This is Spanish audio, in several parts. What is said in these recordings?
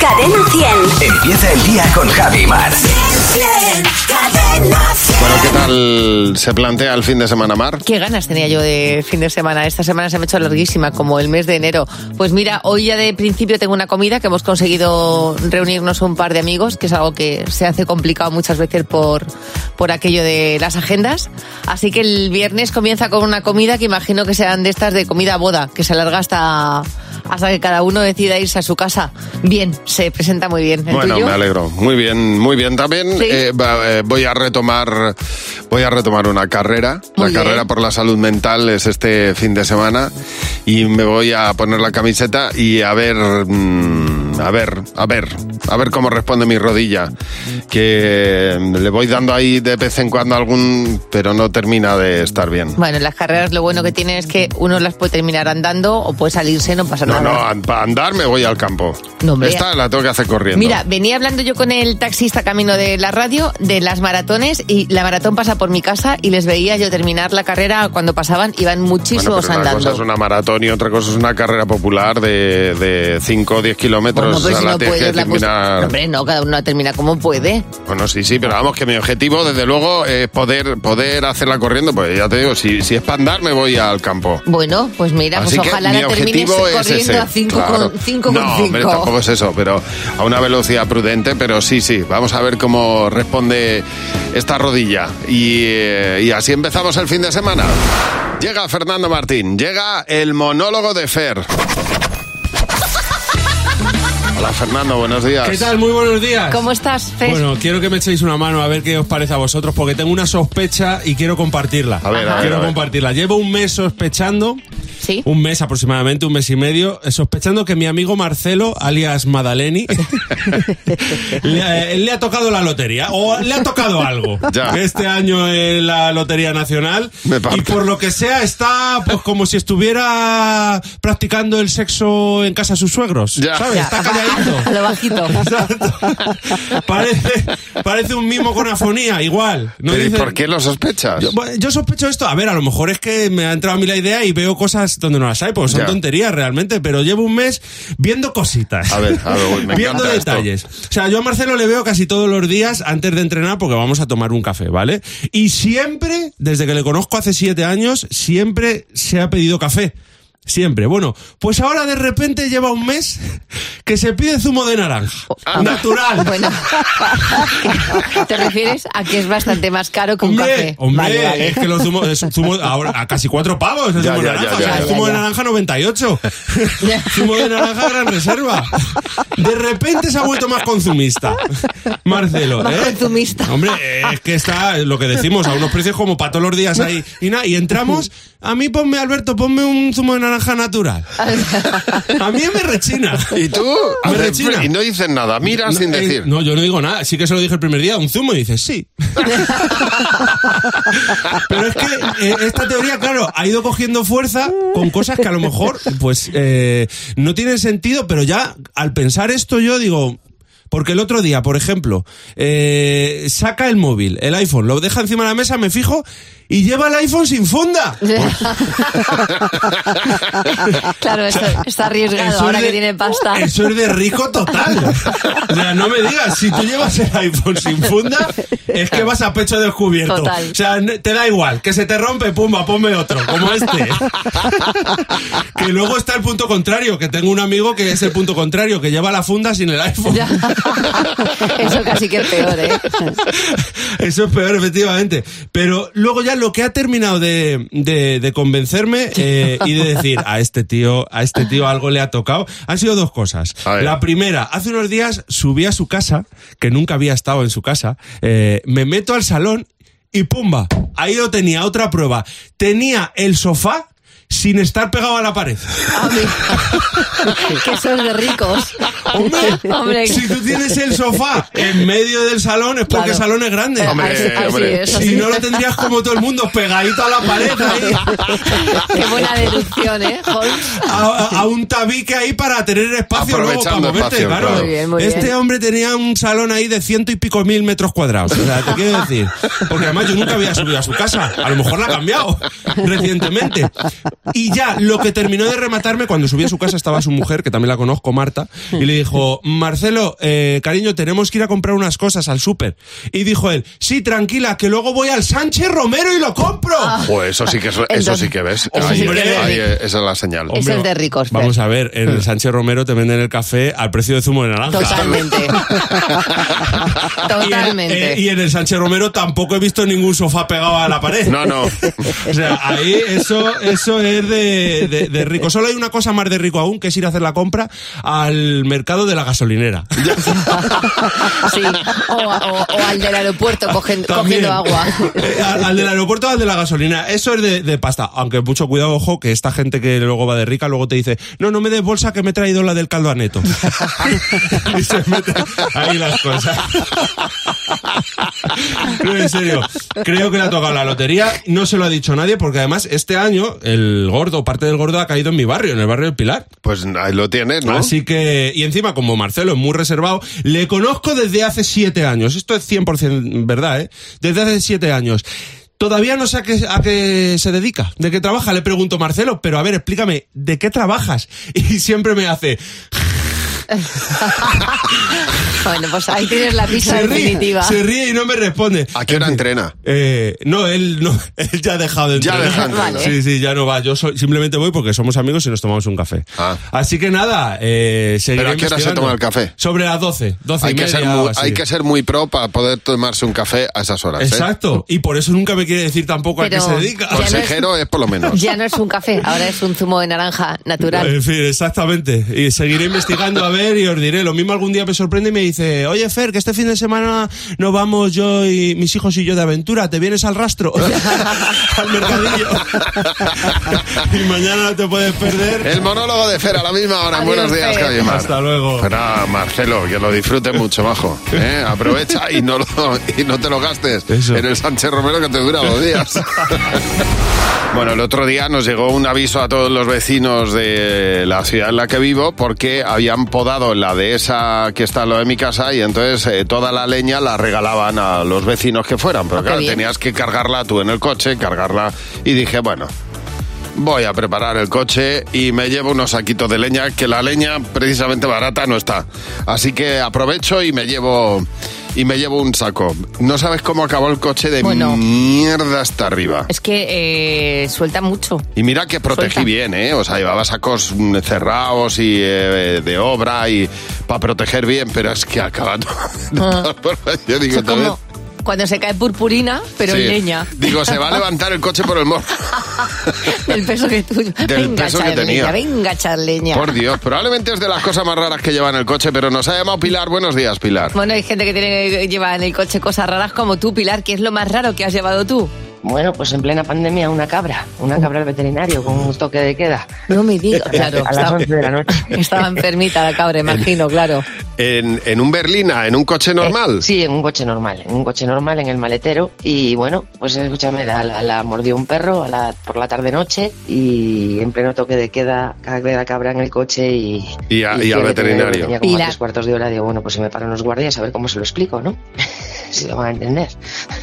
Cadena 100. Empieza el día con Javi Mar. Cadena 100. Bueno, ¿qué tal se plantea el fin de semana, Mar? Qué ganas tenía yo de fin de semana. Esta semana se me ha hecho larguísima, como el mes de enero. Pues mira, hoy ya de principio tengo una comida que hemos conseguido reunirnos un par de amigos, que es algo que se hace complicado muchas veces por, por aquello de las agendas. Así que el viernes comienza con una comida que imagino que sean de estas de comida boda, que se alarga hasta, hasta que cada uno decida irse a su casa. Bien, se presenta muy bien. ¿El Bueno, tuyo? me alegro. Muy bien, muy bien. También Sí. eh, eh, voy a retomar, voy a retomar una carrera. Muy la bien. carrera por la salud mental es este fin de semana y me voy a poner la camiseta y a ver, mm, a ver, a ver, a ver cómo responde mi rodilla. Que le voy dando ahí de vez en cuando algún, pero no termina de estar bien. Bueno, las carreras lo bueno que tienen es que uno las puede terminar andando o puede salirse, no pasa No, nada. no, an- para andar me voy al campo. No, hombre. Esta la tengo que hacer corriendo. Mira, venía hablando yo con el taxista camino de la radio de las maratones y la maratón pasa por mi casa y les veía yo terminar la carrera cuando pasaban, iban Bueno, muchísimos una andando. cosa es una maratón y otra cosa es una carrera popular de, de 5 o 10 kilómetros. Bueno, pero sea, si no puedes, la pues- terminar- Hombre, no, cada uno la termina como puede. Bueno, sí, sí, pero vamos, que mi objetivo, desde luego, es poder, poder hacerla corriendo. Pues ya te digo, si, si es para andar, me voy al campo. Bueno, pues mira, Así pues ojalá la termines corriendo ese. a 5 claro. con 5 no, con hombre, 5. tampoco es eso, pero a una velocidad prudente, pero sí, sí. Vamos a ver cómo responde esta rodilla. Y, eh, y así empezamos el fin de semana. Llega Fernando Martín, llega el monólogo de Fer. Hola Fernando, buenos días. ¿Qué tal? Muy buenos días. ¿Cómo estás, Fer? Bueno, quiero que me echéis una mano a ver qué os parece a vosotros, porque tengo una sospecha y quiero compartirla. A ver, a ver, quiero a ver. compartirla. Llevo un mes sospechando, sí. un mes aproximadamente, un mes y medio, eh, sospechando que mi amigo Marcelo, alias Madaleni, le, eh, le ha tocado la lotería o le ha tocado algo Ya. este año en la Lotería Nacional y por lo que sea está pues como si estuviera practicando el sexo en casa de sus suegros. Ya. ¿Sabes? Ya, Está a calladito. lo bajito. parece, parece un mimo con afonía, igual. No Pero ¿y dice- por qué lo sospechas? Yo, yo sospecho esto. A ver, a lo mejor es que me ha entrado a mí la idea y veo cosas donde no las hay, pues son Ya. tonterías realmente, pero llevo un mes viendo cositas. A ver, a ver, uy, me viendo esto. detalles. O sea, yo a Marcelo le veo casi todos los días antes de entrenar porque vamos a tomar un café, ¿vale? Y siempre, desde que le conozco hace siete años, siempre se ha pedido café. Siempre. Bueno, pues ahora de repente lleva un mes que se pide zumo de naranja. Natural. Bueno, ¿te refieres a que es bastante más caro que un Hombre, café? hombre, Vale, vale. es que los zumos, es zumo ahora a casi cuatro pavos el Ya, zumo de ya, naranja, ya, o sea, ya, zumo de naranja 98, zumo de naranja gran reserva. De repente se ha vuelto más consumista, Marcelo. Más ¿eh? consumista. Hombre, es que está lo que decimos a unos precios como para todos los días ahí y nada, y entramos. A mí ponme Alberto, ponme un zumo de naranja natural. A mí me rechina. ¿Y tú? Me rechina. Y no dices nada, miras sin No, eh, decir. no, yo no digo nada. Sí que se lo dije el primer día, un zumo, y dices sí. Pero es que eh, esta teoría, claro, ha ido cogiendo fuerza con cosas que a lo mejor, pues, eh, no tienen sentido, pero ya al pensar esto yo digo... Porque el otro día, por ejemplo, eh, saca el móvil, el iPhone, lo deja encima de la mesa, me fijo, y lleva el iPhone sin funda. claro, eso está arriesgado Eso es ahora de- que tiene pasta. Eso es de rico total. O sea, no me digas, si tú llevas el iPhone sin funda, es que vas a pecho descubierto. Total. O sea, te da igual, que se te rompe, pumba, ponme otro, como este. que luego está el punto contrario, que tengo un amigo que es el punto contrario, que lleva la funda sin el iPhone. Eso casi que es peor, ¿eh? Eso es peor, efectivamente. Pero luego ya lo que ha terminado de, de- de convencerme eh, y de decir a este tío, a este tío algo le ha tocado, han sido dos cosas. La primera, hace unos días subí a su casa, que nunca había estado en su casa, eh, me meto al salón y pumba, ahí lo tenía, otra prueba. Tenía el sofá sin estar pegado a la pared. Que son de ricos. Hombre, Hombre. si tú tienes el sofá en medio del salón es porque Claro. el salón es grande. Hombre, Así- así hombre. es, Si no lo tendrías como todo el mundo pegadito a la pared ahí, Qué buena deducción, ¿eh, Holmes? a, a- a un tabique ahí para tener espacio luego para Aprovechando moverte, espacio, claro. claro. Muy bien, muy este bien. hombre tenía un salón ahí de ciento y pico mil metros cuadrados. O sea, te quiero decir. Porque además yo nunca había subido a su casa. A lo mejor la ha cambiado recientemente. Y ya, lo que terminó de rematarme, cuando subí a su casa estaba su mujer, que también la conozco, Marta, y le dijo, Marcelo, eh, cariño, tenemos que ir a comprar unas cosas al súper. Y dijo él, sí, tranquila, que luego voy al Sánchez Romero y lo compro. Pues eso sí que, eso sí que ves. Eso Ahí- eh, esa es la señal. Eso es de ricos, Fer. Vamos a ver, en el Sánchez Romero te venden el café al precio de zumo de naranja. Totalmente. Y en, Totalmente. eh, y en el Sánchez Romero tampoco he visto ningún sofá pegado a la pared. No, no. O sea, ahí eso, eso es de, de- de rico. Solo hay una cosa más de rico aún, que es ir a hacer la compra al mercado de la gasolinera. Sí, o, o- o al del aeropuerto cogen- cogiendo agua. Eh, al, al del aeropuerto o al de la gasolina. Eso es de, de pasta. Aunque mucho cuidado, ojo, que esta gente que luego va de rica luego te dice, no, no me des bolsa que me he traído la del caldo a neto. y se mete ahí las cosas. no, en serio. Creo que le ha tocado la lotería. No se lo ha dicho nadie porque además este año el gordo, parte del gordo ha caído en mi barrio, en el barrio del Pilar. Pues ahí lo tienes, ¿no? Así que, y encima como Marcelo es muy reservado, le conozco desde hace siete años. Esto es 100% verdad, ¿eh? Desde hace siete años. Todavía no sé a qué, a qué se dedica, de qué trabaja. Le pregunto, Marcelo, pero a ver, explícame, ¿de qué trabajas? Y siempre me hace, Bueno, pues ahí tienes la pista se ríe, definitiva. se ríe y no me responde. ¿A qué hora entrena? Eh, no, él no, él ya ha dejado de Ya entrenar. deja de entrenar. Vale. Sí, sí, ya no va. Yo soy- simplemente voy porque somos amigos y nos tomamos un café. Ah. Así que nada, eh, ¿Pero a qué hora se toma el café? Sobre las 12, 12 Hay y que, media. ser muy, así. hay que ser muy pro para poder tomarse un café a esas horas. ¿eh? Exacto. Y por eso nunca me quiere decir tampoco a qué Pero se dedica. ya no es- Consejero es por lo menos. Ya no es un café, ahora es un zumo de naranja natural. En fin, exactamente. Y seguiré investigando a ver y os diré. Lo mismo algún día me sorprende y me dice, oye Fer, que este fin de semana nos vamos yo y mis hijos y yo de aventura. ¿Te vienes al rastro? al mercadillo. y mañana no te puedes perder. El monólogo de Fer a la misma hora. Adiós, Buenos días, Fer. Javi Mar. Hasta luego. Pero, ah, Marcelo, que lo disfrutes mucho, bajo. Aprovecha y no, lo- y no te lo gastes Eso. en el Sánchez Romero que te dura dos días. bueno, el otro día nos llegó un aviso a todos los vecinos de la ciudad en la que vivo porque habían podado la dehesa que está a lo de mi casa y entonces eh, toda la leña la regalaban a los vecinos que fueran. Pero Ah, claro, bien. tenías que cargarla tú en el coche, cargarla. Y dije, bueno, Voy a preparar el coche y me llevo unos saquitos de leña, que la leña precisamente barata no está. Así que aprovecho y me llevo y me llevo un saco. No sabes cómo acabó el coche de Bueno. mierda hasta arriba. Es que eh, suelta mucho. Y mira que protegí Suelta. bien, ¿eh? O sea, llevaba sacos mm, cerrados y eh, de obra y para proteger bien, pero es que acabando. Ah. Yo digo, "Tal cuando se cae purpurina, pero vez". en Sí. leña. Digo, se va a levantar el coche por el morro. Del peso que tú. venga, peso que echar tenía. venga, echar leña. Por Dios, probablemente es de las cosas más raras que lleva en el coche, pero nos ha llamado Pilar. Buenos días, Pilar. Bueno, hay gente que tiene lleva en el coche cosas raras como tú, Pilar. ¿Qué es lo más raro que has llevado tú? Bueno, pues en plena pandemia una cabra, una cabra al veterinario con un toque de queda. No me digas. Claro, a las estaba, 11 de la noche. estaba enfermita la cabra, imagino, claro. En, en un Berlina, en un coche normal. Sí, en un coche normal, en un coche normal, en el maletero. Y bueno, pues escúchame, la, la, la mordió un perro a la, por la tarde-noche y en pleno toque de queda, cagué la cabra en el coche y... Y a- y que al veterinario. Tenía como a Pilar. tres cuartos de hora, digo, bueno, pues si me paran los guardias a ver cómo se lo explico, ¿no? si lo van a entender.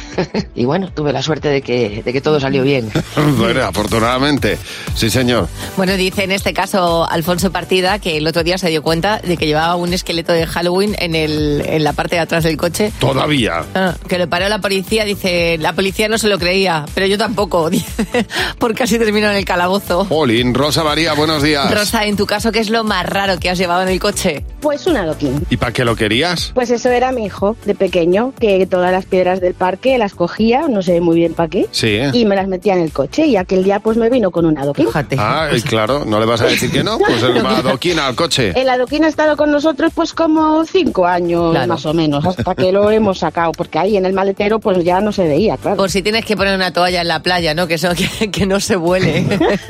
y bueno, tuve la suerte de que, de que todo salió bien. Bueno, afortunadamente. Sí, señor. Bueno, dice en este caso Alfonso Partida que el otro día se dio cuenta de que llevaba un esqueleto de Halloween en, el, en la parte de atrás del coche. Todavía. Ah, que lo paró la policía, dice, la policía no se lo creía, pero yo tampoco, porque así terminó en el calabozo. Olin, Rosa María, buenos días. Rosa, en tu caso, ¿qué es lo más raro que has llevado en el coche? Pues un adoquín. ¿Y para qué lo querías? Pues eso era mi hijo de pequeño, que todas las piedras del parque las cogía, no sé muy bien para qué, Sí. ¿eh? y me las metía en el coche. Y aquel día pues me vino con un adoquín. Fíjate. Ah, y claro, ¿no le vas a decir que no? Pues el adoquín al coche. El adoquín ha estado con nosotros pues como cinco años Claro. más o menos, hasta que lo hemos sacado, porque ahí en el maletero pues ya no se veía, claro. Por si tienes que poner una toalla en la playa, ¿no? Que, eso, que, que no se vuele.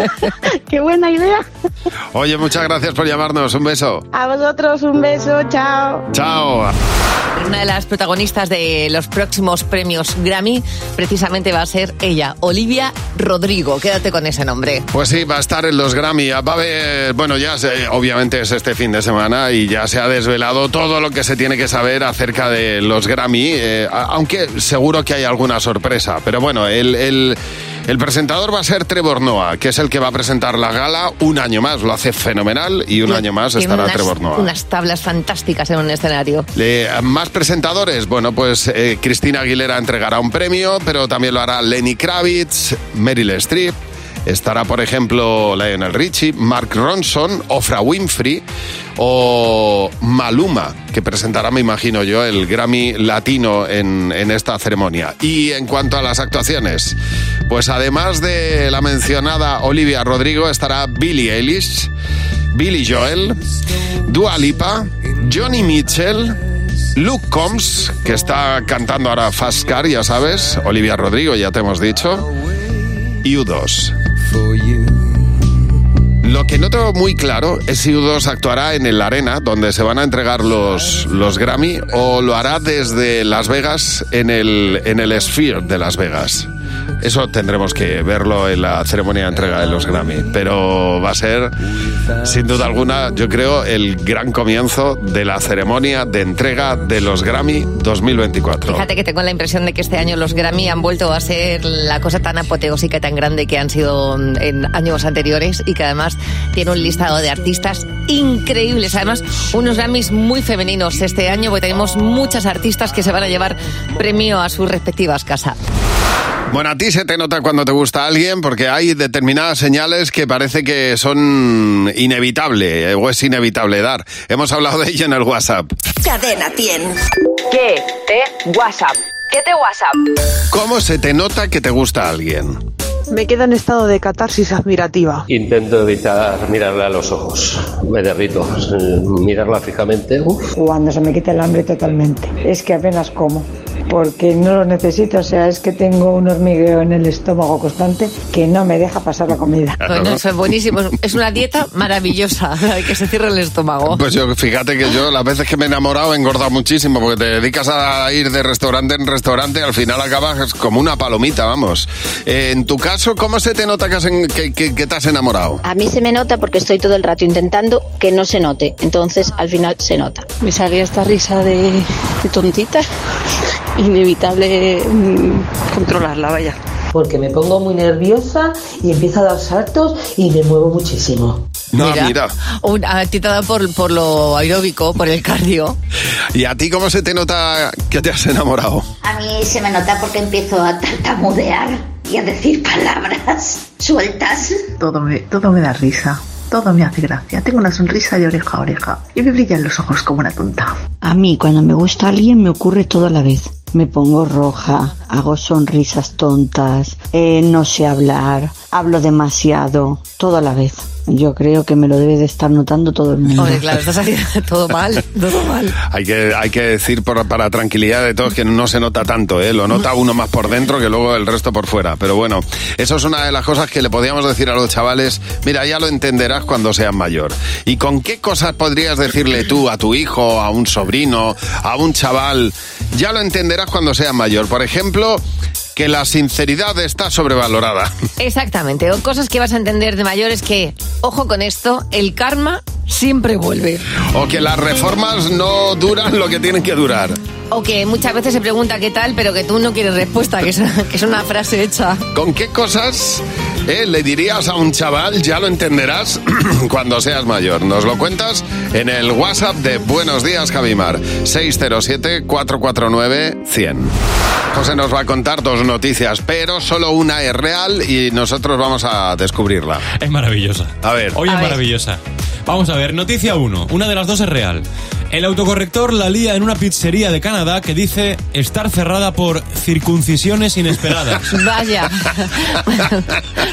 ¡Qué buena idea! Oye, muchas gracias por llamarnos. Un beso. A vosotros un beso, chao. Chao. Una de las protagonistas de los próximos premios Grammy precisamente va a ser ella, Olivia Rodrigo. Quédate con ese nombre. Pues sí, va a estar en los Grammy. Va a haber, bueno, ya se- obviamente es este fin de semana y ya se ha desvelado todo lo que se tiene que saber acerca de los Grammy, eh, aunque seguro que hay alguna sorpresa. Pero bueno, el- El presentador va a ser Trevor Noah, que es el que va a presentar la gala un año más. Lo hace fenomenal y un año más estará unas, Trevor Noah. unas tablas fantásticas en un escenario. Eh, más presentadores, bueno, pues eh, Cristina Aguilera entregará un premio, pero también lo hará Lenny Kravitz, Meryl Streep. Estará, por ejemplo, Lionel Richie, Mark Ronson, Ofra Winfrey o Maluma, que presentará, me imagino yo, el Grammy latino en, en esta ceremonia. Y en cuanto a las actuaciones, pues además de la mencionada Olivia Rodrigo, estará Billie Eilish, Billy Joel, Dua Lipa, Johnny Mitchell, Luke Combs, que está cantando ahora Fast Car, ya sabes, Olivia Rodrigo, ya te hemos dicho, y U2. Lo que no tengo muy claro es si U2 actuará en el Arena, donde se van a entregar los, los Grammy, o lo hará desde Las Vegas en el, en el Sphere de Las Vegas. Eso tendremos que verlo en la ceremonia de entrega de los Grammy. Pero va a ser, sin duda alguna, yo creo, el gran comienzo de la ceremonia de entrega de los Grammy 2024. Fíjate que tengo la impresión de que este año los Grammy han vuelto a ser la cosa tan apoteósica y tan grande que han sido en años anteriores y que además tiene un listado de artistas increíbles. Además, unos Grammys muy femeninos este año porque tenemos muchas artistas que se van a llevar premio a sus respectivas casas. Bueno, a ti se te nota cuando te gusta alguien porque hay determinadas señales que parece que son inevitable eh, o es inevitable dar. Hemos hablado de ello en el WhatsApp. Cadena 100. ¿Qué te WhatsApp? ¿Qué te WhatsApp? ¿Cómo se te nota que te gusta alguien? Me queda en estado de catarsis admirativa. Intento evitar mirarle a los ojos. Me derrito. Mirarla fijamente. uf. Cuando se me quita el hambre totalmente. Es que apenas como. Porque no lo necesito. O sea, es que tengo un hormigueo en el estómago constante que no me deja pasar la comida. Bueno, eso es buenísimo. Es una dieta maravillosa, que se cierre el estómago. Pues yo, fíjate que yo las veces que me he enamorado he engordado muchísimo porque te dedicas a ir de restaurante en restaurante y al final acabas como una palomita, vamos. Eh, en tu caso, ¿cómo se te nota que, has en- que- que- que te has enamorado? A mí se me nota porque estoy todo el rato intentando que no se note. Entonces, al final se nota. Me sale esta risa de, de tontita. Inevitable mm, controlarla, vaya. Porque me pongo muy nerviosa y empiezo a dar saltos y me muevo muchísimo. No, mira. Un- a ti te da por, por lo aeróbico, por el cardio. ¿Y a ti cómo se te nota que te has enamorado? A mí se me nota porque empiezo a tartamudear y a decir palabras sueltas. Todo me, todo me da risa. Todo me hace gracia. Tengo una sonrisa de oreja a oreja. Y me brillan los ojos como una tonta. A mí, cuando me gusta alguien, me ocurre todo a la vez. Me pongo roja, hago sonrisas tontas, eh, no sé hablar, hablo demasiado, todo a la vez. Yo creo que me lo debe de estar notando todo el mundo. Hombre, claro, estás haciendo todo mal, todo mal. Hay que, hay que decir por- para tranquilidad de todos que no se nota tanto, ¿eh? Lo nota uno más por dentro que luego el resto por fuera. Pero bueno, eso es una de las cosas que le podíamos decir a los chavales. Mira, ya lo entenderás cuando seas mayor. ¿Y con qué cosas podrías decirle tú a tu hijo, a un sobrino, a un chaval? Ya lo entenderás cuando seas mayor. Por ejemplo, que la sinceridad está sobrevalorada. Exactamente. O cosas que vas a entender de mayor es que, ojo con esto, el karma siempre vuelve. O que las reformas no duran lo que tienen que durar. O que muchas veces se pregunta qué tal, pero que tú no quieres respuesta, que es, que es una frase hecha. ¿Con qué cosas eh, le dirías a un chaval? Ya lo entenderás cuando seas mayor. Nos lo cuentas en el WhatsApp de Buenos Días, Javimar. 607-449-100. José nos va a contar dos noticias, pero solo una es real y nosotros vamos a descubrirla. Es maravillosa. A ver. Hoy es maravillosa. Vamos a ver, noticia 1. Una de las dos es real. El autocorrector la lía en una pizzería de Canadá que dice estar cerrada por circuncisiones inesperadas. Vaya.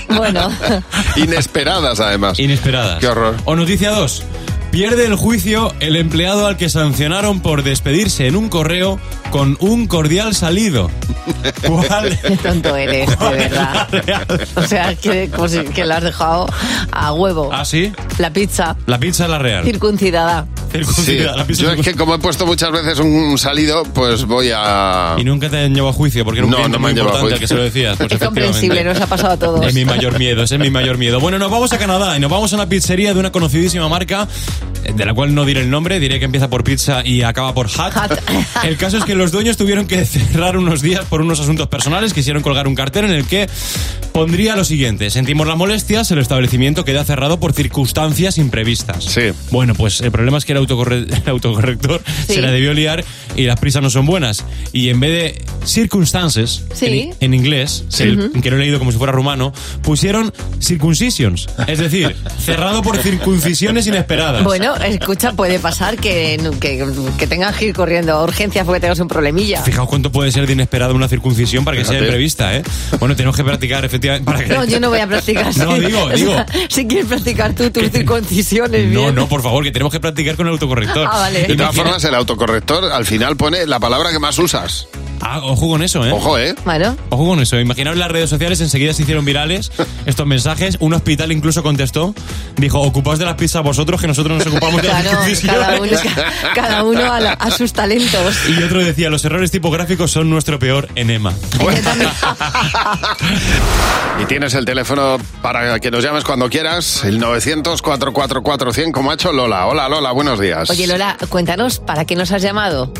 bueno. Inesperadas, además. Inesperadas. Qué horror. O noticia 2. Pierde el juicio el empleado al que sancionaron por despedirse en un correo con un cordial salido. ¿Cuál? Qué tonto eres, de verdad. O sea, que, como si- que la has dejado a huevo. ¿Ah, sí? La pizza La pizza es la real. circuncidada. Circuncidada. Sí. la pizza Yo es que como he puesto muchas veces un salido, pues voy a... Y nunca te han llevado a juicio porque era un No, cliente no me muy han llevado a importante al que se juicio. lo decías. Pues Es comprensible, efectivamente. nos ha pasado a todos. Es mi mayor miedo, ese es mi mayor miedo. Bueno, nos vamos a Canadá y nos vamos a una pizzería de una conocidísima marca, eh, de la cual no diré el nombre, diré que empieza por pizza y acaba por hat. El caso es que los dueños tuvieron que cerrar unos días por unos asuntos personales, quisieron colgar un cartel en el que pondría lo siguiente, sentimos las molestias, el establecimiento queda cerrado por circunstancias imprevistas. Sí. Bueno, pues el problema es que el, autocorre- el autocorrector Sí. se la debió liar y las prisas no son buenas. Y en vez de circumstances, Sí. en, en inglés, el- que lo he leído como si fuera rumano, pusieron circuncisions. Es decir, cerrado por circuncisiones inesperadas. Bueno, escucha, puede pasar que, que, que tengas que ir corriendo a urgencias porque tengas un problemilla. Fijaos cuánto puede ser de inesperada una circuncisión para que sea Fíjate. imprevista, ¿eh? Bueno, tenemos que practicar, efectivamente, para que... No, yo no voy a practicar. No, sí. digo, O sea, digo. Si quieres practicar tú tus circuncisiones, No, bien. no, por favor, que tenemos que practicar con el autocorrector. Ah, vale. De todas formas, el autocorrector al final pone la palabra que más usas. Ah, ojo con eso, ¿eh? Ojo, ¿eh? Bueno, Ojo con eso, imaginaos las redes sociales enseguida se hicieron virales estos mensajes, un hospital incluso contestó, dijo, ocupaos de las pizzas vosotros que nosotros nos ocupamos de las claro, circuncisiones". cada uno, ca- cada uno a, la- a sus talentos. Y otro decía, los errores tipográficos son nuestro peor enema. Y tienes el teléfono para que nos llames cuando quieras, el 900-444-100, como ha hecho Lola. Hola, Lola, buenos días. Oye, Lola, cuéntanos, ¿para qué nos has llamado?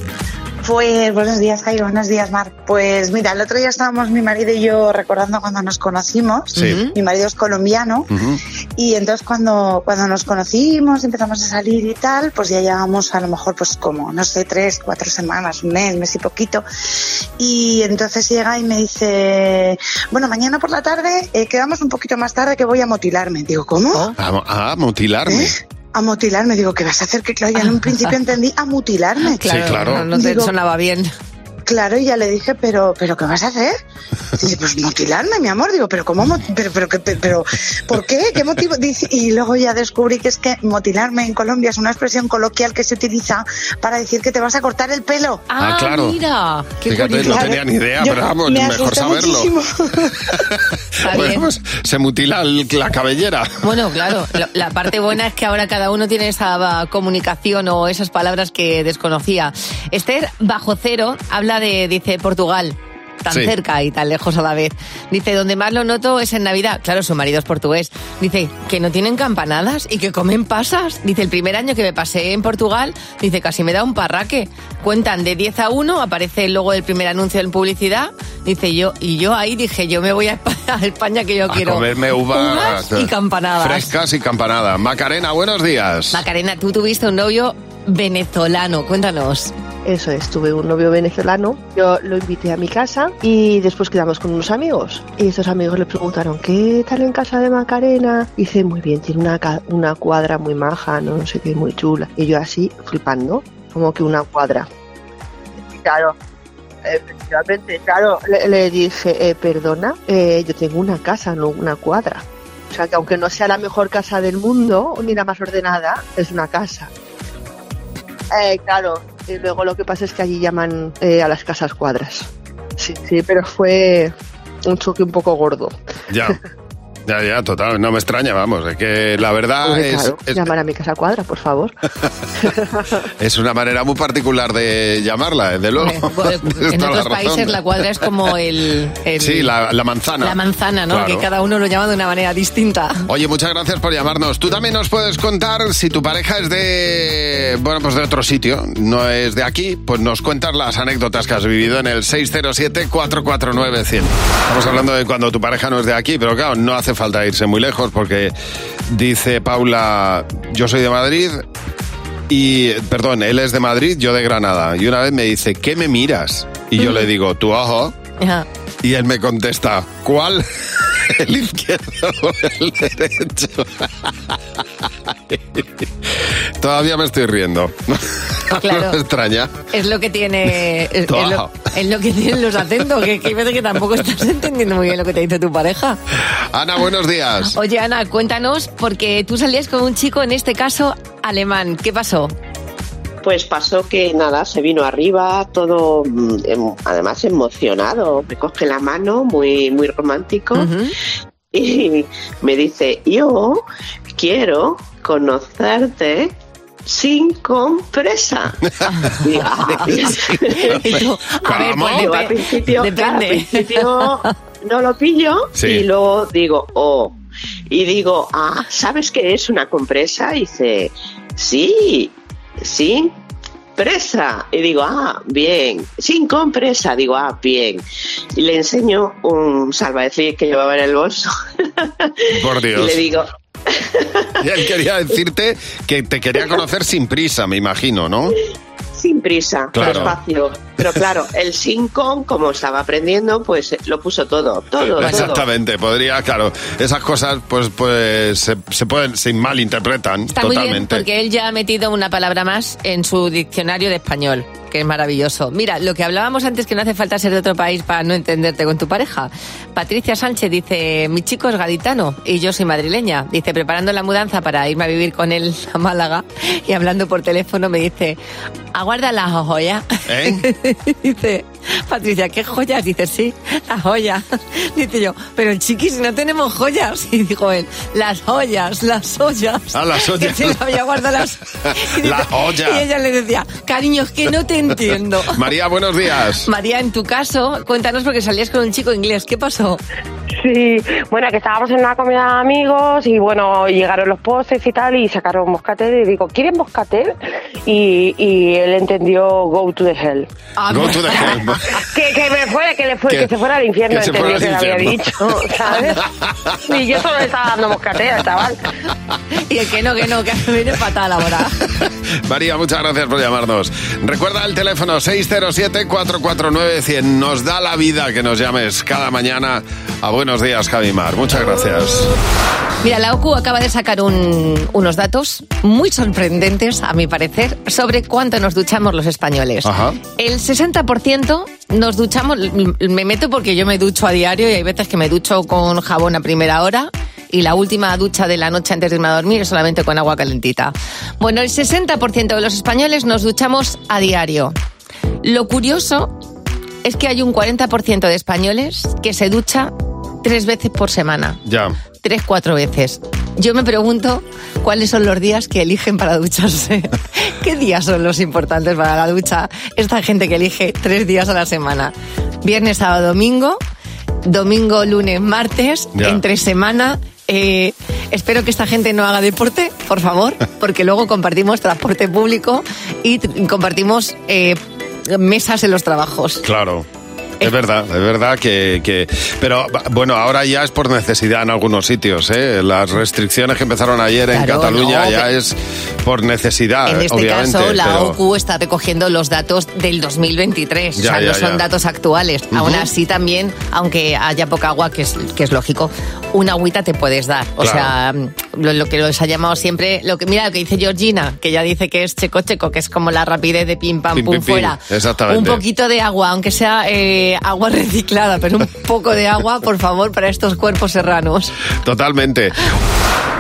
Pues buenos días, Jairo, buenos días, Mar. Pues mira, el otro día estábamos mi marido y yo recordando cuando nos conocimos. Sí. Mi marido es colombiano Ujú. y entonces cuando, cuando nos conocimos, empezamos a salir y tal, pues ya llevamos a lo mejor pues como, no sé, tres, cuatro semanas, un mes, mes y poquito. Y entonces llega y me dice, bueno, mañana por la tarde eh, quedamos un poquito más tarde que voy a motilarme. Digo, ¿cómo? A, a mutilarme. ¿Eh? A mutilarme, digo, ¿qué vas a hacer? Que claro, ya en un principio entendí a mutilarme. Claro, claro. No, no te Digo, sonaba bien. Claro, y ya le dije, pero, pero ¿qué vas a hacer? Dice, pues mutilarme, mi amor. Digo, pero ¿cómo? mo- Pero, pero, pero, pero, ¿por qué? ¿Qué motivo? Dice, y luego ya descubrí que es que mutilarme en Colombia es una expresión coloquial que se utiliza para decir que te vas a cortar el pelo. Ah, claro. mira. Qué Fíjate, curioso. no tenía ni idea, Yo- pero vamos, me mejor saberlo. Bueno, pues se mutila el- la cabellera. Bueno, claro, la, la parte buena es que ahora cada uno tiene esa ah, comunicación o esas palabras que desconocía. Esther, bajo cero, habla de, dice, Portugal. Tan Sí. cerca y tan lejos a la vez. Dice, donde más lo noto es en Navidad. Claro, su marido es portugués. Dice, que no tienen campanadas y que comen pasas. Dice, el primer año que me pasé en Portugal, dice, casi me da un parraque. Cuentan de 10 a 1, aparece el logo del primer anuncio en publicidad. Dice yo, y yo ahí dije, yo me voy a España, a España que yo A quiero. comerme uvas, y campanadas. Frescas y campanadas. Macarena, buenos días. Macarena, tú tuviste un novio venezolano, cuéntanos. Eso es, tuve un novio venezolano, yo lo invité a mi casa y después quedamos con unos amigos. Y estos amigos le preguntaron, ¿qué tal en casa de Macarena? Y dice, muy bien, tiene una, una cuadra muy maja, no, no sé qué, muy chula. Y yo así, flipando, como que una cuadra. Y claro, efectivamente, claro, le, le dije, eh, perdona, eh, yo tengo una casa, no una cuadra. O sea, que aunque no sea la mejor casa del mundo, ni la más ordenada, es una casa. Eh, claro, y luego lo que pasa es que allí llaman eh, a las casas cuadras. Sí, sí, pero fue un choque un poco gordo. Ya. Ya, ya, total. No me extraña, vamos. Es que la verdad es, claro, es, llamar a mi casa cuadra, por favor. es una manera muy particular de llamarla, desde luego. Bueno, en la otros países la cuadra es como el... el- Sí, la, la manzana. la manzana, ¿no? Claro. Que cada uno lo llama de una manera distinta. Oye, muchas gracias por llamarnos. Tú también nos puedes contar si tu pareja es de, bueno, pues de otro sitio, no es de aquí, pues nos cuentas las anécdotas que has vivido en el 607-449-100. Estamos hablando de cuando tu pareja no es de aquí, pero claro, no hace falta irse muy lejos porque dice Paula, yo soy de Madrid y, perdón, él es de Madrid, yo de Granada. Y una vez me dice, ¿qué me miras? Y yo le digo, tu ojo. Ajá. Y él me contesta, ¿cuál? ¿El izquierdo o el derecho? Todavía me estoy riendo. Claro. No me extraña. Es lo que tiene... Es, es Todo. lo, es lo que tienen los acentos, que, que hay veces que tampoco estás entendiendo muy bien lo que te dice tu pareja. Ana, buenos días. Oye, Ana, cuéntanos, porque tú salías con un chico, en este caso, alemán. ¿Qué pasó? Pues pasó que nada, se vino arriba, todo mm, em- además emocionado, me coge la mano, muy, muy romántico, y me dice, yo quiero conocerte sin compresa. Digo, ah, Y tú, a ver, pues al principio, depende. claro, al principio no lo pillo Sí. y luego digo, oh. Y digo, ah, ¿sabes qué es una compresa? Y dice, sí, sin presa. Y digo, ah, bien. Sin compresa. Digo, ah, bien. Y le enseño un salvadecir que llevaba en el bolso. Por Y Dios. le digo, Y él quería decirte que te quería conocer sin prisa, me imagino, ¿no? Sin prisa, Claro. despacio. Pero claro, el sin con, como estaba aprendiendo, pues eh, lo puso todo, todo, todo. Exactamente, podría, claro, esas cosas pues pues se, se pueden, se malinterpretan Está muy bien totalmente. porque él ya ha metido una palabra más en su diccionario de español, que es maravilloso. Mira, lo que hablábamos antes que no hace falta ser de otro país para no entenderte con tu pareja. Patricia Sánchez dice, mi chico es gaditano y yo soy madrileña. Dice, preparando la mudanza para irme a vivir con él a Málaga y hablando por teléfono me dice, aguarda las joyas. ¿Eh? dice, Patricia, ¿qué joyas? Dice, sí, las joyas. Dice yo, pero chiquis, no tenemos joyas. Y dijo él, las joyas, las ollas. Ah, las ollas. Que se había guardado las... Ollas. Y ella le decía, cariño, es que no te entiendo. María, buenos días. María, en tu caso, cuéntanos porque salías con un chico inglés. ¿Qué pasó? Sí, bueno, que estábamos en una comida de amigos y bueno, llegaron los postres y tal y sacaron moscatel y digo, ¿quieren moscatel? Y, y él entendió go to the hell. Go to the hell. Que, que me fuera, que, le fue, Que- que, se fuera al infierno, que entendió que le había dicho, ¿sabes? Y yo solo le estaba dando moscatel al chaval. Y el que no, que no, que viene fatal ahora. María, muchas gracias por llamarnos. Recuerda el teléfono 607-449-100. Nos da la vida que nos llames cada mañana a Buenos Días, Javimar. Muchas gracias. Mira, la OCU acaba de sacar un- unos datos muy sorprendentes, a mi parecer, sobre cuánto nos duchamos los españoles. Ajá. El 60% nos duchamos, me meto porque yo me ducho a diario y hay veces que me ducho con jabón a primera hora y la última ducha de la noche antes de irme a dormir es solamente con agua calentita. Bueno, el 60% de los españoles nos duchamos a diario. Lo curioso es que hay un 40% de españoles que se ducha tres veces por semana Ya. tres, cuatro veces. Yo me pregunto cuáles son los días que eligen para ducharse. ¿Qué días son los importantes para la ducha? Esta gente que elige tres días a la semana. Viernes, sábado, domingo. Domingo, lunes, martes. Ya. Entre semana. Eh, espero que esta gente no haga deporte, por favor, porque luego compartimos transporte público y compartimos eh, mesas en los trabajos. Claro. Es verdad, es verdad que, que- Pero bueno, ahora ya es por necesidad en algunos sitios, ¿eh? Las restricciones que empezaron ayer en Claro, Cataluña no, ya es por necesidad, En este obviamente. caso, la pero- OCU está recogiendo los datos del 2023, Ya, o sea, ya, no son ya. datos actuales. Aún Ujú. así, también, aunque haya poca agua, que es, que es lógico, una agüita te puedes dar. O Claro. sea, lo, lo que los ha llamado siempre, lo que mira lo que dice Georgina, que ya dice que es checo checo, que es como la rapidez de pim pam Pim, pum pim. fuera. Exactamente. Un poquito de agua, aunque sea eh, agua reciclada, pero un poco de agua, por favor, para estos cuerpos serranos. Totalmente.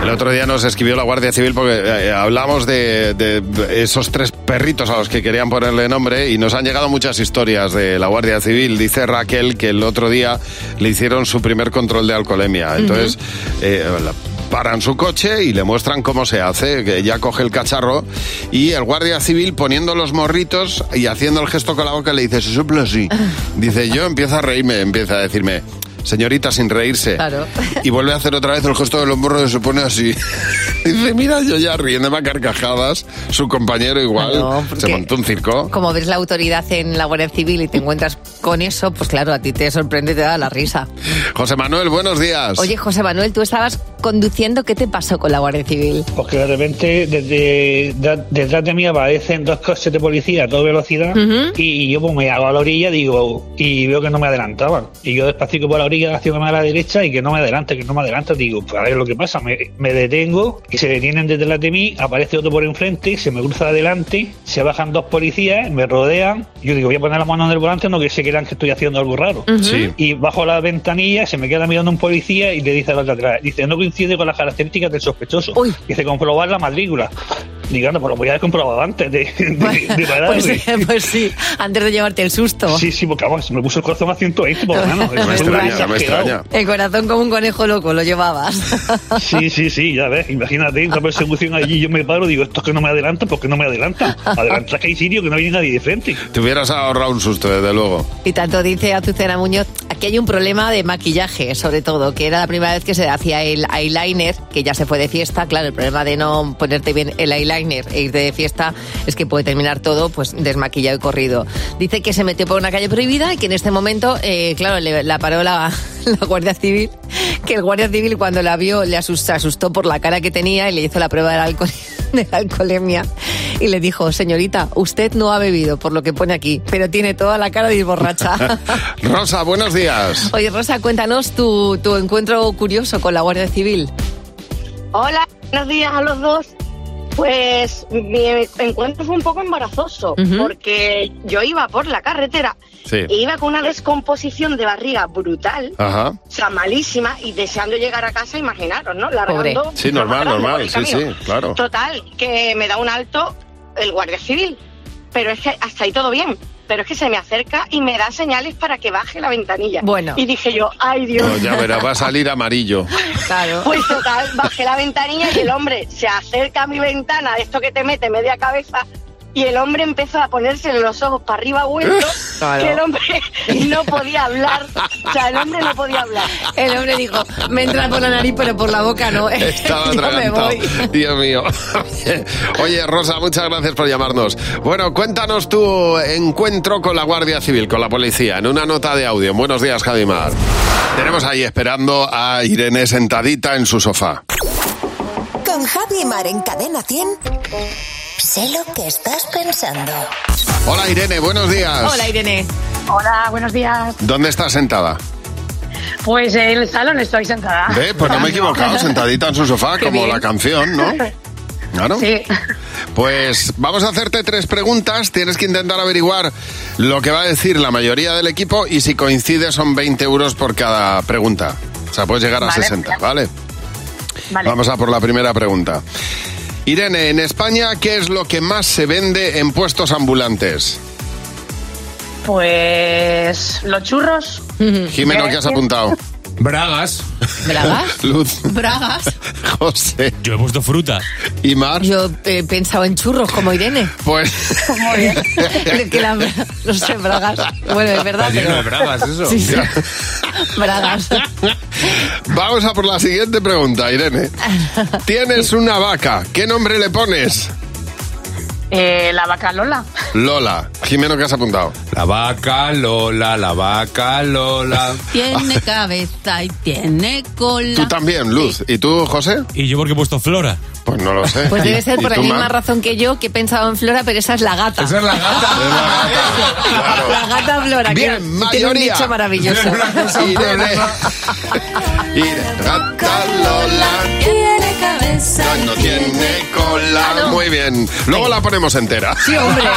El otro día nos escribió la Guardia Civil porque eh, hablamos de, de esos tres perritos a los que querían ponerle nombre y nos han llegado muchas historias de la Guardia Civil. Dice Raquel que el otro día le hicieron su primer control de alcoholemia. Entonces, eh, la- paran su coche y le muestran cómo se hace, que ella coge el cacharro y el guardia civil poniendo los morritos y haciendo el gesto con la boca le dice, se suple así. Dice, yo empiezo a reírme, empieza a decirme, señorita, sin reírse. Claro. Y vuelve a hacer otra vez el gesto de los morros y se pone así. Dice, mira, yo ya riéndome a carcajadas, su compañero igual, Claro, se montó un circo. Como ves la autoridad en la Guardia Civil y te encuentras con eso, pues claro, a ti te sorprende y te da la risa. José Manuel, buenos días. Oye, José Manuel, tú estabas conduciendo, ¿qué te pasó con la Guardia Civil? Pues que de repente desde, de- detrás de mí aparecen dos coches de policía a toda velocidad Ujú. y yo pues me hago a la orilla digo y veo que no me adelantaban. Y yo despacito por la orilla haciéndome a la derecha y que no me adelante, que no me adelante. Digo, pues a ver lo que pasa. Me, me detengo y se detienen detrás de mí, aparece otro por enfrente, se me cruza adelante, se bajan dos policías, me rodean. Yo digo, voy a poner la mano en el volante, no que se crean que estoy haciendo algo raro. Sí. Y bajo la ventanilla, se me queda mirando un policía y le dice al otro atrás, dice, no coincide con las características del sospechoso. Dice, comprobar la matrícula. Digo, anda, pues lo voy a haber comprobado antes de, de, de pararme. Pues, pues sí, antes de llevarte el susto. Sí, sí, porque vamos, me puso el corazón a 120 por lo menos. Me extraña, me extraña. El corazón como un conejo loco lo llevabas. Sí, sí, sí, ya ves, imagínate una persecución allí, yo me paro, digo, estos que no me adelantan, ¿por qué no me adelantan? Adelanta que hay sitio que no viene nadie de frente. Te hubieras ahorrado un susto, desde luego. Y tanto dice Azucena Muñoz, aquí hay un problema de maquillaje, sobre todo, que era la primera vez que se hacía el eyeliner, que ya se fue de fiesta. Claro, el problema de no ponerte bien el eyeliner e irte de fiesta es que puede terminar todo pues desmaquillado y corrido. Dice que se metió por una calle prohibida y que en este momento, eh, claro, le, la paró la, la Guardia Civil, que el Guardia Civil cuando la vio le asustó, asustó por la cara que tenía y le hizo la prueba de la, alcohol, de la alcoholemia y le dijo, señorita, usted no ha bebido por lo que pone aquí, pero tiene toda la cara de ir borracha. Rosa, buenos días. Oye, Rosa, cuéntanos tu, tu encuentro curioso con la Guardia Civil. Hola, buenos días a los dos. Pues mi encuentro fue un poco embarazoso, porque yo iba por la carretera Sí. e iba con una descomposición de barriga brutal, Ajá. o sea, malísima, y deseando llegar a casa, imaginaros, ¿no? Largando. Sí, normal, normal, sí, sí, claro. Total, que me da un alto el guardia civil, pero es que hasta ahí todo bien. Pero es que se me acerca y me da señales para que baje la ventanilla. Bueno. Y dije yo, ay Dios. No, ya verás, va a salir amarillo. Claro. Pues total, bajé la ventanilla y el hombre se acerca a mi ventana, de esto que te mete media cabeza, y el hombre empezó a ponerse los ojos para arriba vueltos, Claro. que el hombre no podía hablar. O sea, el hombre no podía hablar. El hombre dijo, me entra por la nariz, pero por la boca no. Estaba Yo me voy. Dios mío. Oye, Rosa, muchas gracias por llamarnos. Bueno, cuéntanos tu encuentro con la Guardia Civil, con la policía, en una nota de audio. Buenos días, Jadimar. Tenemos ahí esperando a Irene sentadita en su sofá. Con Javi Mar en Cadena 100. Sé lo que estás pensando. Hola, Irene, buenos días. Hola, Irene. Hola, buenos días. ¿Dónde estás sentada? Pues en el salón estoy sentada. ¿Ve? Pues no me he equivocado, sentadita en su sofá, Qué como bien. la canción, ¿no? Claro. Sí. Pues vamos a hacerte tres preguntas. Tienes que intentar averiguar lo que va a decir la mayoría del equipo y si coincide son 20 euros por cada pregunta. O sea, puedes llegar a Vale, 60, ¿vale? Vale. Vamos a por la primera pregunta. Irene, en España, ¿qué es lo que más se vende en puestos ambulantes? Pues los churros. Jimeno, ¿qué has apuntado? Bragas. ¿Bragas? Luz, Bragas. José. Yo he puesto fruta. ¿Y Mar? Yo he pensado en churros como Irene. Pues Muy bien. que la, no sé, bragas. Bueno, es verdad, Está lleno pero... de bragas, eso. Sí, sí. Bragas. vamos a por la siguiente pregunta, Irene. Tienes una vaca, ¿qué nombre le pones? Eh, la vaca Lola. Lola. Jimeno, ¿qué has apuntado? La vaca Lola, la vaca Lola. Tiene cabeza y tiene cola. Tú también, Luz. ¿Y tú, José? ¿Y yo por qué he puesto Flora? Pues no lo sé. Pues debe ser ¿Y por la misma Mar? razón que yo, que he pensado en Flora, pero esa es la gata. Esa es la gata. La gata Flora, que Bien, tiene un mayoría. dicho maravilloso. Irene. Irene. Gata Lola. Cabeza. No tiene cola. Muy bien. Luego la ponemos entera. Sí, hombre.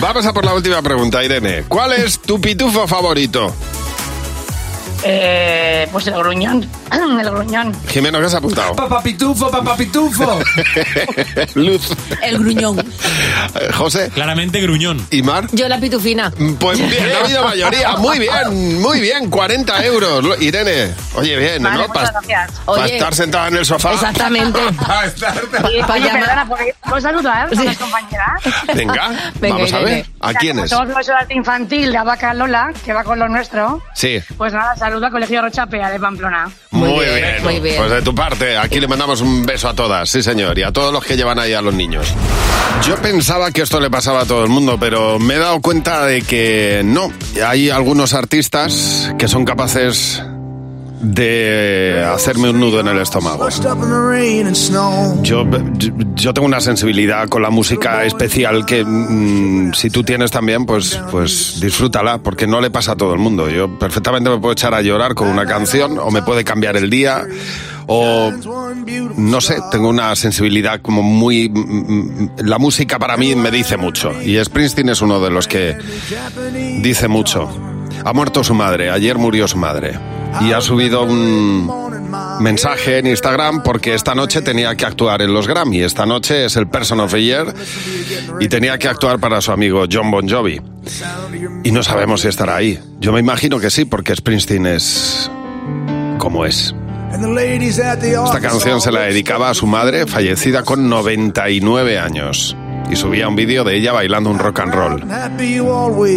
Vamos a por la última pregunta, Irene. ¿Cuál es tu pitufo favorito? Eh, pues el gruñón. El gruñón. Jimeno, ¿qué has apuntado? Papá pitufo, papá pitufo. Luz. El gruñón. Eh, José. Claramente gruñón. ¿Y Mar? Yo la pitufina. Pues bien, ha habido mayoría. Muy bien, muy bien. 40 euros. Irene, oye, bien, Vale, ¿no? muchas Para gracias. Oye. estar sentada en el sofá. Exactamente. Para estar- Pa' oye, llamar- perdona, ¿puedo- ¿puedo saludar a las compañeras? Venga, Venga, vamos a Irene. ver. ¿A quiénes? Somos profesor de arte infantil de Vaca Lola, que va con lo nuestro. Sí. Pues nada, saludo al Colegio Rochapea de Pamplona. Muy, Muy bien, bien, muy bien. Pues de tu parte, aquí le mandamos un beso a todas, sí señor, y a todos los que llevan ahí a los niños. Yo pensaba que esto le pasaba a todo el mundo, pero me he dado cuenta de que no. Hay algunos artistas que son capaces de hacerme un nudo en el estómago. Yo, yo tengo una sensibilidad con la música especial que mm, si tú tienes también, pues, pues disfrútala, porque no le pasa a todo el mundo. Yo perfectamente me puedo echar a llorar con una canción o me puede cambiar el día o no sé, tengo una sensibilidad como muy... mm, mm, La música para mí me dice mucho y Springsteen es uno de los que dice mucho. Ha muerto su madre, ayer murió su madre y ha subido un, mensaje en Instagram porque esta noche tenía que actuar en los Grammy. Esta noche es el Person of the Year y tenía que actuar para su amigo John Bon Jovi. Y no sabemos si estará ahí. Yo me imagino que sí, porque Springsteen es como es. Esta canción se la dedicaba a su madre, fallecida con 99 años. Y subía un vídeo de ella bailando un rock and roll.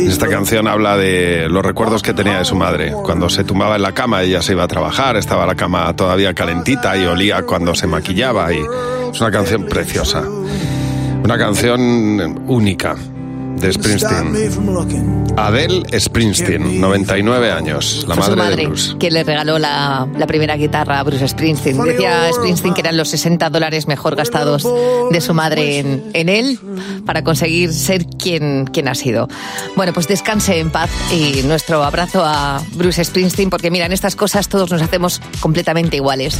Esta canción habla de los recuerdos que tenía de su madre. Cuando se tumbaba en la cama, ella se iba a trabajar, estaba la cama todavía calentita y olía cuando se maquillaba. Y es una canción preciosa. Una canción única de Springsteen. Adele Springsteen, 99 años, la Fue su madre, de madre Bruce. que le regaló la, la primera guitarra a Bruce Springsteen. Decía Springsteen que eran los 60 dólares mejor gastados de su madre en, en él para conseguir ser quien, quien ha sido. Bueno, pues descanse en paz y nuestro abrazo a Bruce Springsteen porque mira, en estas cosas todos nos hacemos completamente iguales.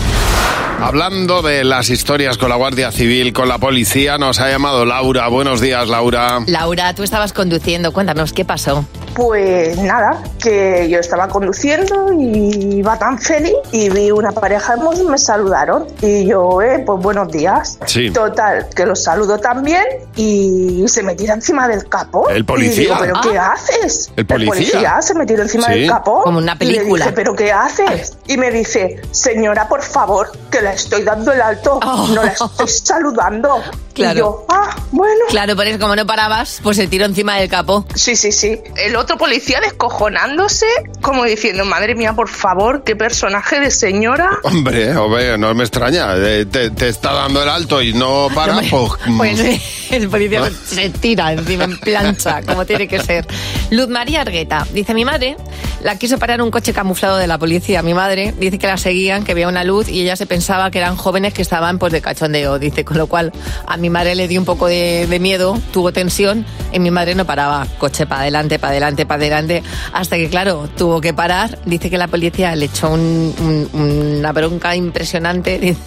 Hablando de las historias con la Guardia Civil, con la policía, nos ha llamado Laura. Buenos días, Laura. Laura, tú estabas conduciendo, cuéntanos qué pasó. Pues nada, que yo estaba conduciendo y iba tan feliz y vi una pareja de mozos, me saludaron y yo, eh, pues buenos días. Sí. Total, que los saludo también y se me tira encima del capó. ¿El policía? Y digo, ¿pero Ah. qué haces? ¿El policía? se me tiró encima Sí. del capó. Como una Y le película. dije, ¿pero qué haces? Y me dice, señora, por favor, que la estoy dando el alto, no la estoy saludando. Claro. Y yo, ah, bueno. Claro, pero es como no parabas, pues se tiró encima del capó. Sí, sí, sí. El otro policía descojonándose, como diciendo, madre mía, por favor, qué personaje de señora. Hombre, hombre, no me extraña. eh, Te, te está dando el alto y no para, pues... mm, Pues el policía se tira encima en plancha, como tiene que ser. Luz María Argueta dice: Mi madre la quiso parar un coche camuflado de la policía. Mi madre dice que la seguían, que veía una luz y ella se pensaba que eran jóvenes que estaban pues de cachondeo. Dice, con lo cual a mi madre le dio un poco de, de miedo, tuvo tensión y mi madre no paraba. Coche para adelante, para adelante, para adelante, hasta que, claro, tuvo que parar. Dice que la policía le echó un- un- una bronca impresionante, dice,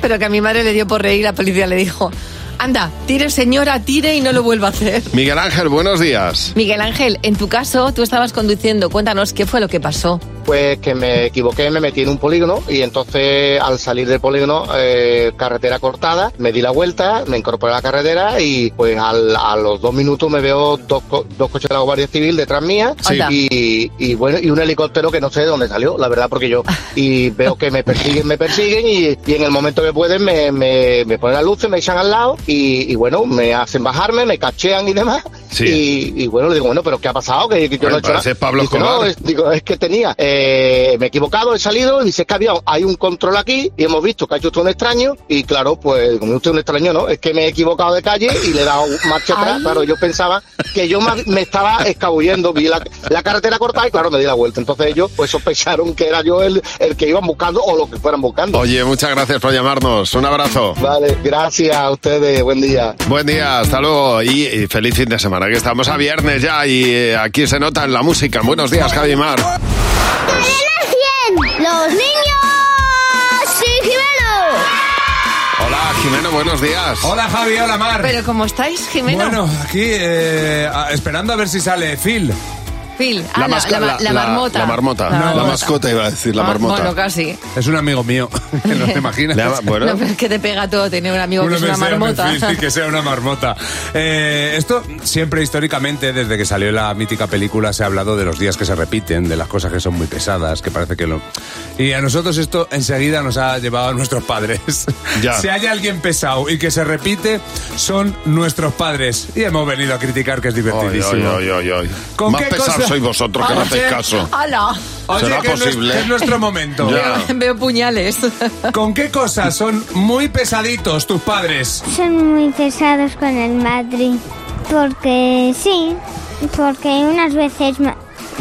pero que a mi madre le dio por reír. La policía le dijo: Anda, tire señora, tire y no lo vuelva a hacer. Miguel Ángel, buenos días. Miguel Ángel, en tu caso, tú estabas conduciendo. Cuéntanos qué fue lo que pasó. Pues que me equivoqué, me metí en un polígono y entonces al salir del polígono, eh, carretera cortada, me di la vuelta, me incorporé a la carretera y pues al- a los dos minutos me veo dos, co- dos coches de la Guardia Civil detrás mía Sí. y, y bueno y un helicóptero que no sé de dónde salió, la verdad, porque yo y veo que me persiguen, me persiguen y, y en el momento que pueden me, me, me ponen las luces, me echan al lado y, y bueno, me hacen bajarme, me cachean y demás. Y, y bueno, le digo, bueno, pero ¿qué ha pasado? Que, que yo Bueno, no he hecho nada. Pablo Dice, no, Escobar. es- digo, es que tenía, eh, me he equivocado, he salido, y dice, es que había, hay un control aquí y hemos visto que ha hecho usted un extraño y claro, pues como usted es un extraño, ¿no? Es que me he equivocado de calle y le he dado marcha atrás, claro, yo pensaba que yo me, me estaba escabullendo, vi la, la carretera cortada y claro, me di la vuelta. Entonces ellos pues sospecharon que era yo el, el que iban buscando o lo que fueran buscando. Oye, muchas gracias por llamarnos. Un abrazo. Vale, gracias a ustedes, buen día. Buen día, hasta luego y, y feliz fin de semana. Que estamos a viernes ya y eh, aquí se nota en la música. Buenos días, Javi Mar. ¡Los niños! ¡Sí, Jimeno! Hola, Jimeno, buenos días. Hola Javi, hola Mar. Pero ¿cómo estáis, Jimeno? Bueno, aquí eh, esperando a ver si sale Phil. Phil, ah, La, la, masca- la- la- marmota. La marmota. La La, mascota iba a decir, la Ah, marmota. Bueno, casi. Es un amigo mío, ¿no te imaginas? Bueno. No, pero es que te pega todo tener un amigo que es me una marmota. Y que sea una marmota. Eh, esto siempre históricamente, desde que salió la mítica película, se ha hablado de los días que se repiten, de las cosas que son muy pesadas, que parece que lo... Y a nosotros esto enseguida nos ha llevado a nuestros padres. Ya. Si hay alguien pesado y que se repite, son nuestros padres. Y hemos venido a criticar que es divertidísimo. Ay, ay, ay, ay. ¿Con Más qué pesados cosa? Sois vosotros que no hacéis caso. ¡Hala! Oye, ¿Será que no es- posible? es nuestro momento. Ya. Veo puñales. ¿Con qué cosas son muy pesaditos tus padres? Son muy pesados con el Madrid. Porque sí, porque unas veces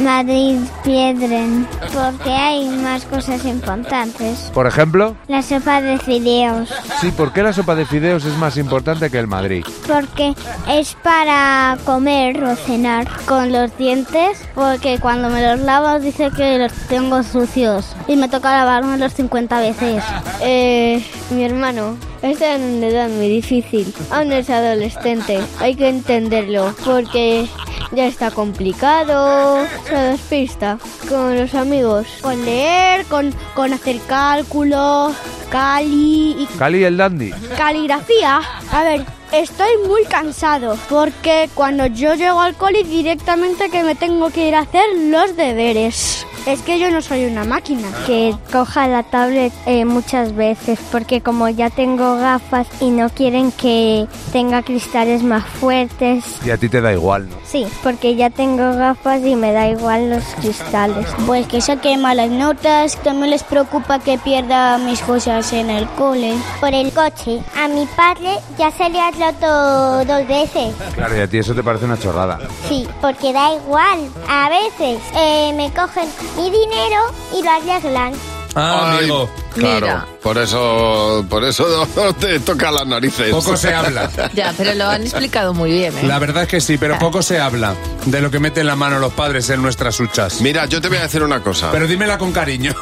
Madrid pierden. Porque hay más cosas importantes. Por ejemplo, La sopa de fideos. sí, ¿por qué la sopa de fideos es más importante que el Madrid? Porque es para comer o cenar con los dientes. Porque cuando me los lavo dice que los tengo sucios. Y me toca lavármelos 50 veces. Eh, mi hermano está en una edad muy difícil. Aún es adolescente. Hay que entenderlo. Porque ya está complicado. Se despista con los amigos. Con leer, con, con hacer cálculos, cali y Cali el dandy. caligrafía. A ver, estoy muy cansado porque cuando yo llego al coli directamente que me tengo que ir a hacer los deberes. Es que yo no soy una máquina. que coja la tablet eh, muchas veces porque como ya tengo gafas y no quieren que tenga cristales más fuertes. Y a ti te da igual, ¿no? Sí, porque ya tengo gafas y me da igual los cristales. Pues que saque malas notas, también les preocupa que pierda mis cosas en el cole. Por el coche. A mi padre ya se le ha roto dos veces. Claro, y a ti eso te parece una chorrada. Sí, porque da igual. A veces eh, me cogen mi dinero y lo arreglan. Ah, Ay, amigo. Claro, Mira. por eso, por eso te toca las narices. Poco se habla. Ya, pero lo han explicado muy bien, ¿eh? La verdad es que sí, pero poco se habla de lo que meten la mano los padres en nuestras huchas. Mira, yo te voy a decir una cosa. Pero dímela con cariño.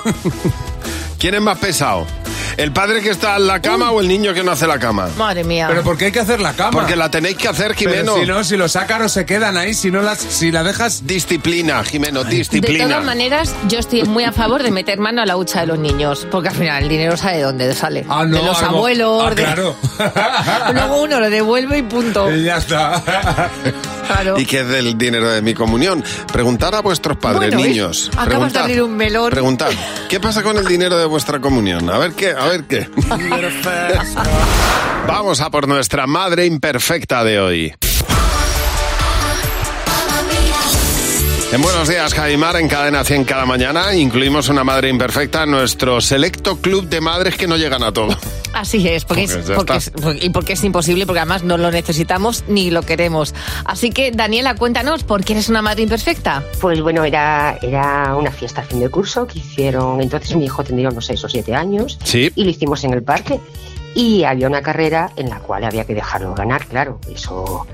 ¿Quién es más pesado? ¿El padre que está en la cama o el niño que no hace la cama? Madre mía. Pero ¿por qué hay que hacer la cama? Porque la tenéis que hacer, Pero Jimeno. si no, si los ácaros se quedan ahí, si no las, si la dejas. Disciplina, Jimeno, De disciplina. todas maneras, yo estoy muy a favor de meter mano a la hucha de los niños, porque al final el dinero sabe de dónde sale. Ah, no, de los algo- abuelos. Ah, de- claro. Luego uno lo devuelve y punto. Y ya está. Claro. ¿Y qué es del dinero de mi comunión? Preguntar a vuestros padres, niños. Acabas de Preguntad. abrir un melón. Preguntad, ¿qué pasa con el dinero de vuestra comunión? A ver qué, a ver qué. Vamos a por nuestra madre imperfecta de hoy. En Buenos Días, Javimar, en Cadena 100 cada mañana, incluimos una madre imperfecta en nuestro selecto club de madres que no llegan a todo. Así es, porque, es, Pues porque es- porque- y porque es imposible, porque además no lo necesitamos ni lo queremos. Así que, Daniela, cuéntanos, ¿por qué eres una madre imperfecta? Pues bueno, era, era una fiesta a fin de curso que hicieron, entonces mi hijo tendría unos 6 o 7 años Sí. y lo hicimos en el parque. Y había una carrera en la cual había que dejarlo ganar, claro. Eso.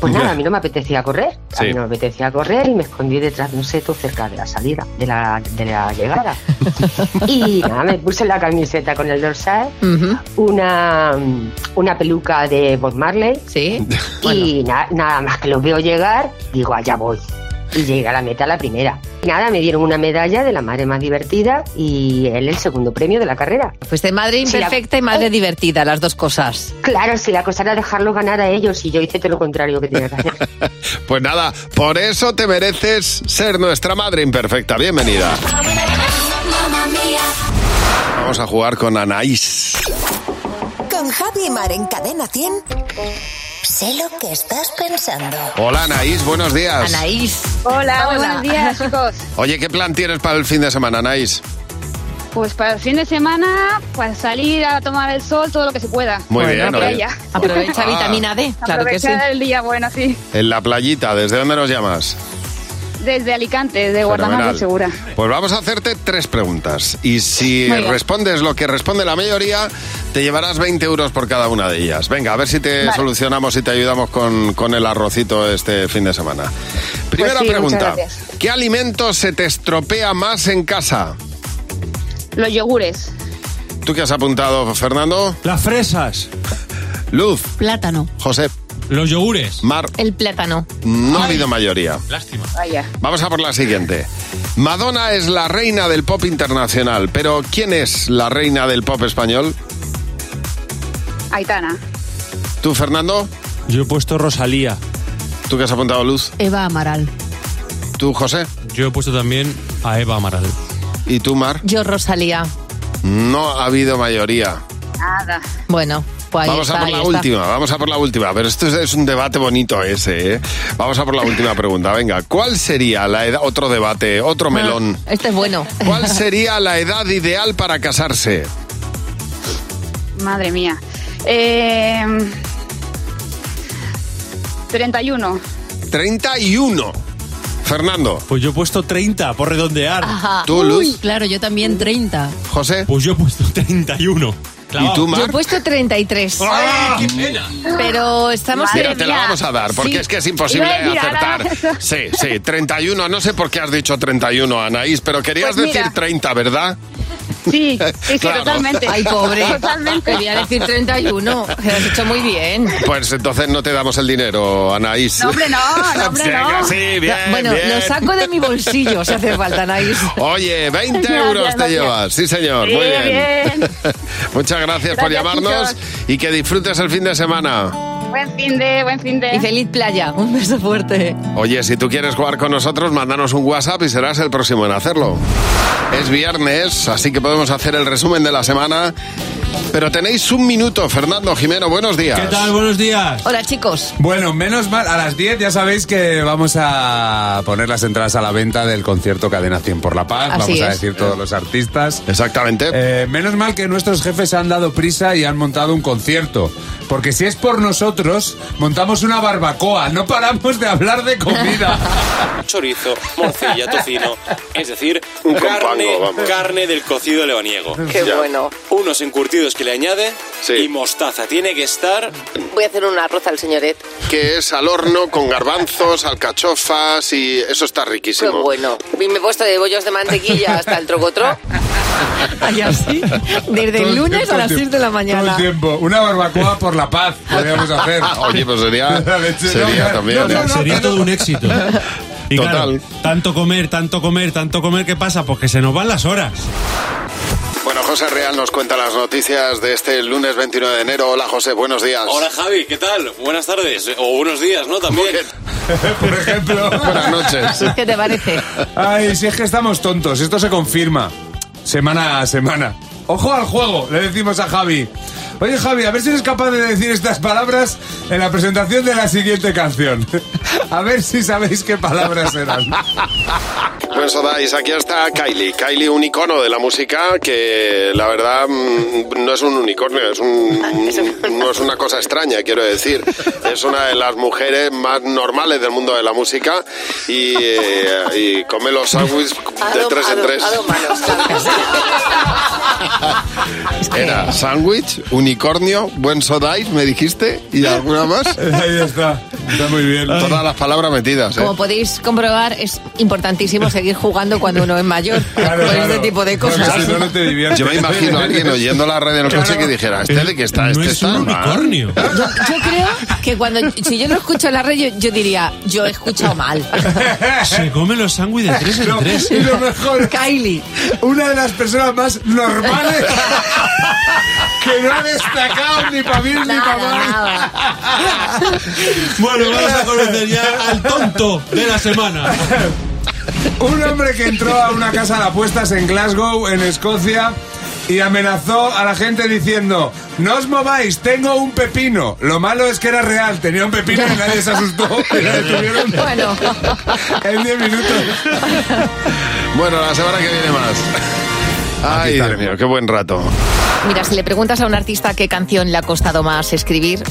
Pues nada, a mí no me apetecía correr. A Sí. mí no me apetecía correr y me escondí detrás de un seto cerca de la salida, de la, de la llegada. y nada, me puse la camiseta con el dorsal, una, una peluca de Bob Marley. Sí. Y na- nada más que los veo llegar, digo, allá voy. Y llegué a la meta la primera. Y nada, me dieron una medalla de la madre más divertida y él el segundo premio de la carrera. Pues de madre la- imperfecta y madre divertida, las dos cosas. Claro, si la cosa era dejarlo ganar a ellos y yo hice todo lo contrario que tenía que hacer. Pues nada, por eso te mereces ser nuestra madre imperfecta. Bienvenida. Vamos a jugar con Anaís. Con Javi y Mar en Cadena 100. Sé lo que estás pensando. Hola Anaís, buenos días. Anaís. Hola, buenos días, chicos. Oye, ¿qué plan tienes para el fin de semana, Anaís? Pues para el fin de semana, pues salir a tomar el sol todo lo que se pueda. Muy Bueno, bien. Aprovecha Ah. vitamina D, claro que sí. Aprovechar el día bueno, sí. En la playita, ¿desde dónde nos llamas? Desde Alicante, de del Segura. Pues vamos a hacerte tres preguntas. Y si respondes lo que responde la mayoría, te llevarás 20 euros por cada una de ellas. Venga, a ver si te Vale. solucionamos y te ayudamos con, con el arrocito este fin de semana. Primera Pues sí, pregunta. ¿Qué alimento se te estropea más en casa? Los yogures. ¿Tú qué has apuntado, Fernando? Las fresas. Luz. Plátano. José. Los yogures. Mar. El plátano. No ha habido mayoría. Lástima. Vaya. Vamos a por la siguiente. Madonna es la reina del pop internacional, pero ¿quién es la reina del pop español? Aitana. ¿Tú, Fernando? Yo he puesto Rosalía. ¿Tú qué has apuntado, Luz? Eva Amaral. ¿Tú, José? Yo he puesto también a Eva Amaral. ¿Y tú, Mar? Yo, Rosalía. No ha habido mayoría. Nada. Bueno, pues vamos está, a por la está. última, vamos a por la última. Pero esto es, es un debate bonito ese, ¿eh? Vamos a por la última pregunta. Venga, ¿cuál sería la edad? Otro debate, otro melón. Este es bueno. ¿Cuál sería la edad ideal para casarse? Madre mía. Eh, 31. 31. Fernando. Pues yo he puesto 30, por redondear. Ajá. ¿Tú, Luz? Claro, yo también 30. ¿José? Pues yo he puesto 31. ¿Y tú, Yo Mar? he puesto 33. ¡Ay, qué pena! Pero estamos Mira, en- te la vamos a dar, porque Sí. es que es imposible Iba a decir acertar. ahora. Sí, sí, 31. No sé por qué has dicho 31, Anaís, pero querías Pues decir mira. 30, ¿verdad? Sí, sí, sí, Claro. totalmente. Ay, pobre. Totalmente. Quería decir 31. Lo has hecho muy bien. Pues entonces no te damos el dinero, Anaís. No, hombre, no, no, hombre, no. sí, bien, bueno, bien. lo saco de mi bolsillo si hace falta, Anaís. Oye, 20 Gracias, euros te gracias. llevas. Sí, señor. Sí, Muy bien. bien. Muchas gracias, por llamarnos chicos. y que disfrutes el fin de semana. Buen fin de, buen fin de. Y feliz playa. Un beso fuerte. Oye, si tú quieres jugar con nosotros, mándanos un WhatsApp y serás el próximo en hacerlo. Es viernes, así que podemos hacer el resumen de la semana. Pero tenéis un minuto, Fernando Jimeno, buenos días. ¿Qué tal? Buenos días. Hola, chicos. Bueno, menos mal, a las 10 ya sabéis que vamos a poner las entradas a la venta del concierto Cadena 100 por la Paz. Así vamos a es. decir todos los artistas. Exactamente. Eh, menos mal que nuestros jefes han dado prisa y han montado un concierto. Porque si es por nosotros, montamos una barbacoa. No paramos de hablar de comida. chorizo, morcilla, tocino, es decir, Un carne, compango, carne del cocido lebaniego. Qué Ya. bueno. Unos encurtidos que le añade Sí. y mostaza. Tiene que estar Voy a hacer un arroz al señoret. Que es al horno con garbanzos, alcachofas y eso está Qué riquísimo. bueno. Y me he puesto de bollos de mantequilla hasta el trocotro. Ay, así. Desde Todo el lunes a las tío. 6 de la Todo mañana. el tiempo. Una barbacoa por la paz podríamos hacer. Oye, pues sería, sería también. no, no, no. Sería todo un éxito. Y Total. claro, tanto comer, tanto comer, tanto comer, ¿qué pasa? Pues que se nos van las horas. Bueno, José Real nos cuenta las noticias de este lunes 29 de enero. Hola, José, buenos días. Hola Javi, ¿qué tal? Buenas tardes o buenos días, ¿no? También. Por ejemplo. Buenas noches. ¿Qué te parece? Ay, si es que estamos tontos, esto se confirma. Semana a semana. Ojo al juego, le decimos a Javi. Oye Javi, a ver si eres capaz de decir estas palabras en la presentación de la siguiente canción. A ver si sabéis qué palabras eran. Pues Odais, aquí está Kylie. Kylie, un icono de la música que la verdad mm, no es un unicornio, es un, no es una cosa extraña, quiero decir. Es una de las mujeres más normales del mundo de la música y, eh, y come los sándwiches de tres en tres. Era sándwich, unicornio, buen sodais, me dijiste, y alguna más. Ahí está, está muy bien. Todas las palabras metidas. ¿eh? Como podéis comprobar, es importantísimo seguir jugando cuando uno es mayor. Claro, con claro. este tipo de cosas. si no, no te diviertes. Yo me imagino a alguien oyendo la radio en el coche que dijera, ¿este de qué está? No ¿Este es está? un mal". unicornio. Yo, yo creo que cuando si yo lo escucho en la radio, yo diría, yo he escuchado mal. Se come los sándwiches de tres en No, tres. y lo mejor, Kylie. una de las personas más normales que no ha destacado ni para bien ni para mal. Bueno, vamos a conocer ya al tonto de la semana. Un hombre que entró a una casa de apuestas en Glasgow, en Escocia, y amenazó a la gente diciendo, no os mováis, tengo un pepino. Lo malo es que era real, tenía un pepino y nadie se asustó. Y le detuvieron Bueno, en 10 minutos. Bueno, la semana que viene más. Ay, Dios mío, qué buen rato. Mira, si le preguntas a un artista qué canción le ha costado más escribir,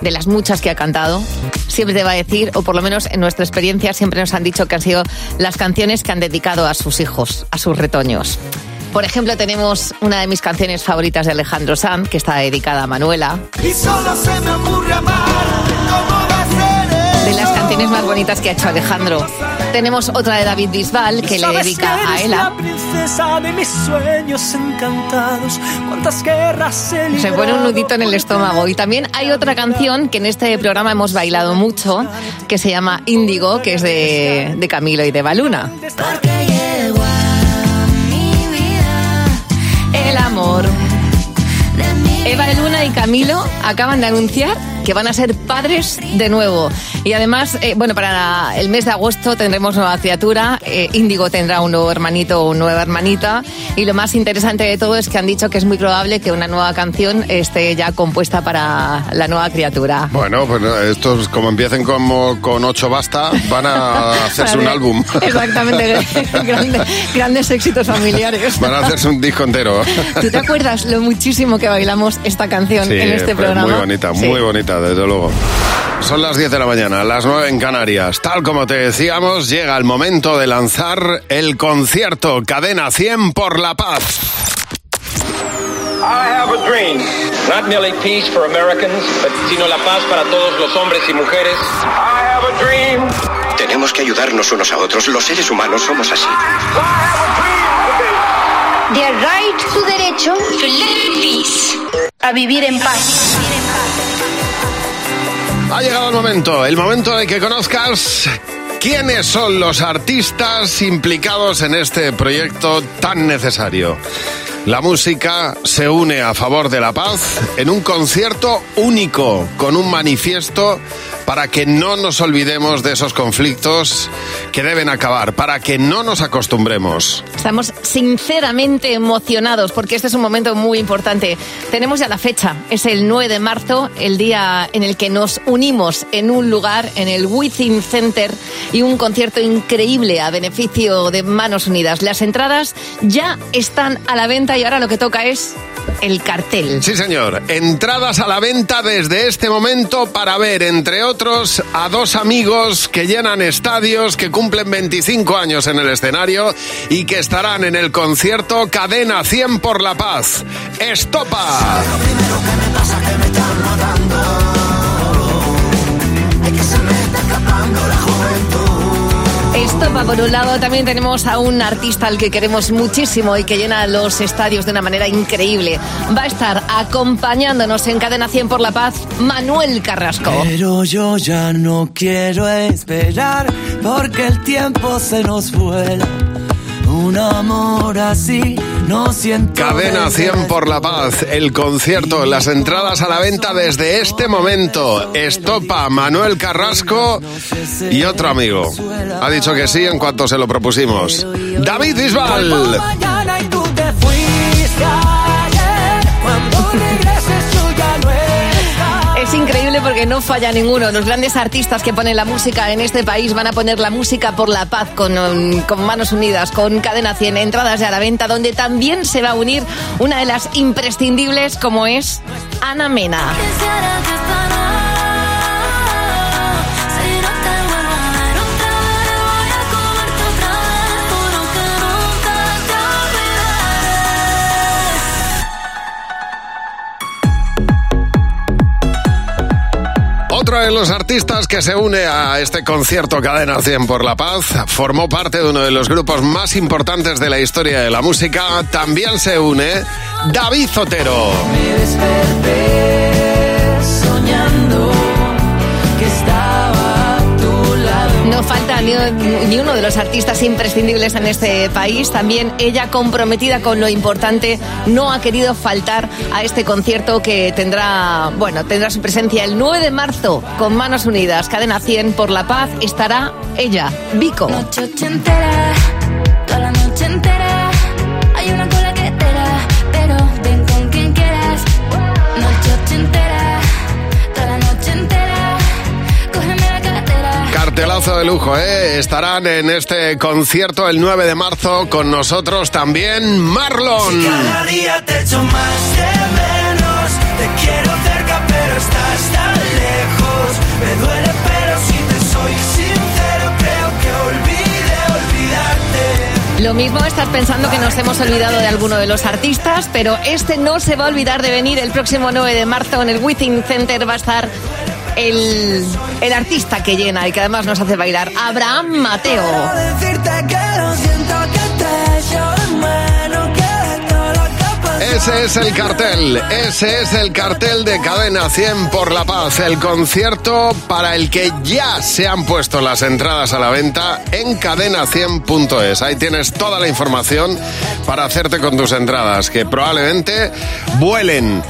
de las muchas que ha cantado, siempre te va a decir, o por lo menos en nuestra experiencia siempre nos han dicho que han sido las canciones que han dedicado a sus hijos, a sus retoños. Por ejemplo, tenemos una de mis canciones favoritas de Alejandro Sanz, que está dedicada a Manuela. Y solo se me ocurre amar. ¿Cómo va a ser De las canciones más bonitas que ha hecho Alejandro. Tenemos otra de David Bisbal, que le dedica que a Ela. La princesa de mis sueños encantados. Cuántas guerras he Se pone un nudito en el estómago. Y también hay otra canción que en este programa hemos bailado mucho, que se llama Índigo, que es de, de Camilo y de Baluna. El amor. Eva de Luna y Camilo acaban de anunciar que van a ser padres de nuevo. Y además, eh, bueno, para el mes de agosto tendremos nueva criatura. Eh, Índigo tendrá un nuevo hermanito o nueva hermanita. Y lo más interesante de todo es que han dicho que es muy probable que una nueva canción esté ya compuesta para la nueva criatura. Bueno, pues estos, como empiecen como con ocho basta, van a hacerse un álbum. Exactamente, grande- grandes éxitos familiares. Van a hacerse un disco entero. ¿Tú te acuerdas lo muchísimo que bailamos esta canción Sí, en este pues programa? muy bonita, Sí. muy bonita, desde luego. Son las 10 de la mañana, las 9 en Canarias. Tal como te decíamos, llega el momento de lanzar el concierto Cadena 100 por la paz. I have a dream, not merely peace for Americans, but sino la paz para todos los hombres y mujeres. I have a dream. Tenemos que ayudarnos unos a otros. Los seres humanos somos así. The right, tu derecho, to live in peace. A vivir en paz. Ha llegado el momento, el momento de que conozcas quiénes son los artistas implicados en este proyecto tan necesario. La música se une a favor de la paz en un concierto único, con un manifiesto para que no nos olvidemos de esos conflictos que deben acabar, para que no nos acostumbremos. Estamos sinceramente emocionados porque este es un momento muy importante. Tenemos ya la fecha, es el 9 de marzo, el día en el que nos unimos en un lugar, en el Within Center, y un concierto increíble a beneficio de Manos Unidas. Las entradas ya están a la venta y ahora lo que toca es el cartel. Sí, señor. Entradas a la venta desde este momento para ver, entre otros, a dos amigos que llenan estadios, que cumplen 25 años en el escenario y que estarán en el concierto Cadena 100 por la Paz. ¡Estopa! Esto va por un lado. También tenemos a un artista al que queremos muchísimo y que llena los estadios de una manera increíble. Va a estar acompañándonos en Cadena 100 por la Paz, Manuel Carrasco. Pero yo ya no quiero esperar porque el tiempo se nos vuela. Un amor así no siento. Cadena desde 100 por la Paz, el concierto, las entradas a la venta desde este momento. Estopa Manuel Carrasco y otro amigo. Ha dicho que sí en cuanto se lo propusimos. David Bisbal. Cuando regreses increíble porque no falla ninguno. Los grandes artistas que ponen la música en este país van a poner la música por la paz con, um, Manos Unidas, con Cadena 100, entradas ya a la venta, donde también se va a unir una de las imprescindibles como es Ana Mena. Otro de los artistas que se une a este concierto Cadena 100 por la Paz formó parte de uno de los grupos más importantes de la historia de la música. También se une David Zotero. No falta ni, uno de los artistas imprescindibles en este país. También ella, comprometida con lo importante, no ha querido faltar a este concierto que tendrá, bueno, tendrá su presencia el 9 de marzo con Manos Unidas, Cadena 100 por la Paz. Estará ella, Vico. Cartelazo de lujo, ¿eh? Estarán en este concierto el 9 de marzo con nosotros también Marlon. Cada día te echo más de menos. Te quiero cerca, pero estás tan lejos. Me duele, pero si te soy sincero, creo que olvide olvidarte. Lo mismo estás pensando que nos hemos olvidado de alguno de los artistas, pero este no se va a olvidar de venir el próximo 9 de marzo en el Within Center. Va a estar el, el artista que llena y que además nos hace bailar, Abraham Mateo. Ese es el cartel, ese es el cartel de Cadena 100 por la Paz, el concierto para el que ya se han puesto las entradas a la venta en cadena100.es. Ahí tienes toda la información para hacerte con tus entradas, que probablemente vuelen.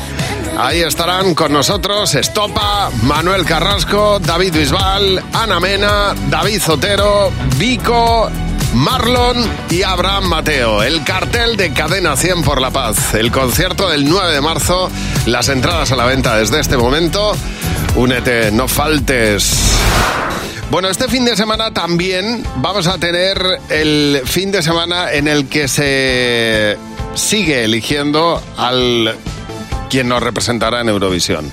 Ahí estarán con nosotros Estopa, Manuel Carrasco, David Bisbal, Ana Mena, David Zotero, Vico, Marlon y Abraham Mateo. El cartel de Cadena 100 por la Paz. El concierto del 9 de marzo. Las entradas a la venta desde este momento. Únete, no faltes. Bueno, este fin de semana también vamos a tener el fin de semana en el que se sigue eligiendo al quien nos representará en Eurovisión.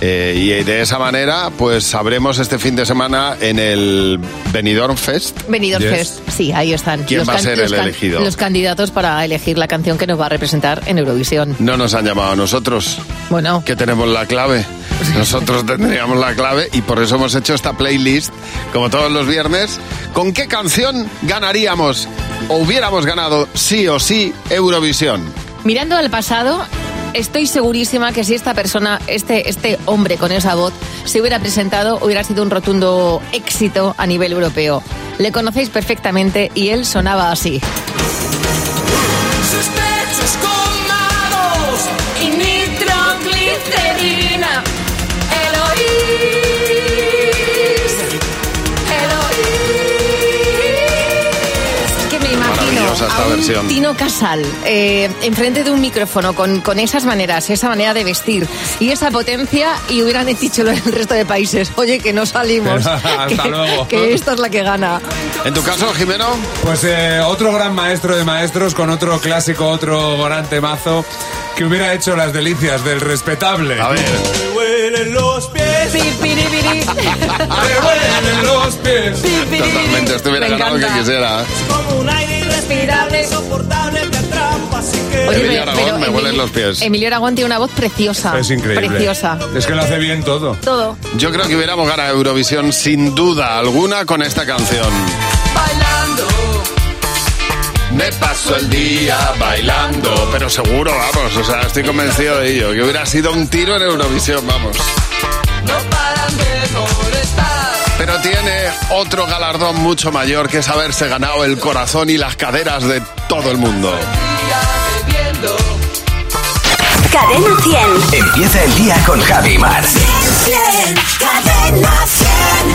Eh, y de esa manera, pues sabremos este fin de semana en el Benidorm Fest. Benidorm Yes. Fest, sí, ahí están. ¿Quién va a ser los el elegido? Los candidatos para elegir la canción que nos va a representar en Eurovisión. No nos han llamado a nosotros. Bueno. Que tenemos la clave. Nosotros tendríamos la clave y por eso hemos hecho esta playlist, como todos los viernes. ¿Con qué canción ganaríamos o hubiéramos ganado sí o sí Eurovisión. Mirando al pasado, estoy segurísima que si esta persona, este, este hombre con esa voz, se hubiera presentado, hubiera sido un rotundo éxito a nivel europeo. Le conocéis perfectamente y él sonaba así. Y. Maravillosa esta a un versión. Tino Casal eh, enfrente de un micrófono con, con esas maneras, esa manera de vestir y esa potencia y hubieran dicho el resto de países, oye, que no salimos, Hasta que, luego. que esta es la que gana. En tu caso, Jimeno, Pues eh, otro gran maestro de maestros con otro clásico, otro gran temazo que hubiera hecho las delicias del respetable. a ver. Me huelen los pies. Pi, piri, piri. Me los pies. Totalmente, estuviera ganado que quisiera. Como un aire irrespirable, insoportable, me atrapa, así que... Oye, Emilio Aragón, pero me Emilio- huelen los pies. Emilio Aragón tiene una voz preciosa. Es increíble. Preciosa. Es que lo hace bien todo. Todo. Yo creo que hubiéramos ganado Eurovisión sin duda alguna con esta canción. Bailando. Me paso el día bailando. Pero seguro, vamos, o sea, estoy convencido de ello. Que hubiera sido un tiro en Eurovisión, vamos. Pero tiene otro galardón mucho mayor que es haberse ganado el corazón y las caderas de todo el mundo. Cadena 100. Empieza el día con Javi Mar. Cadena 100.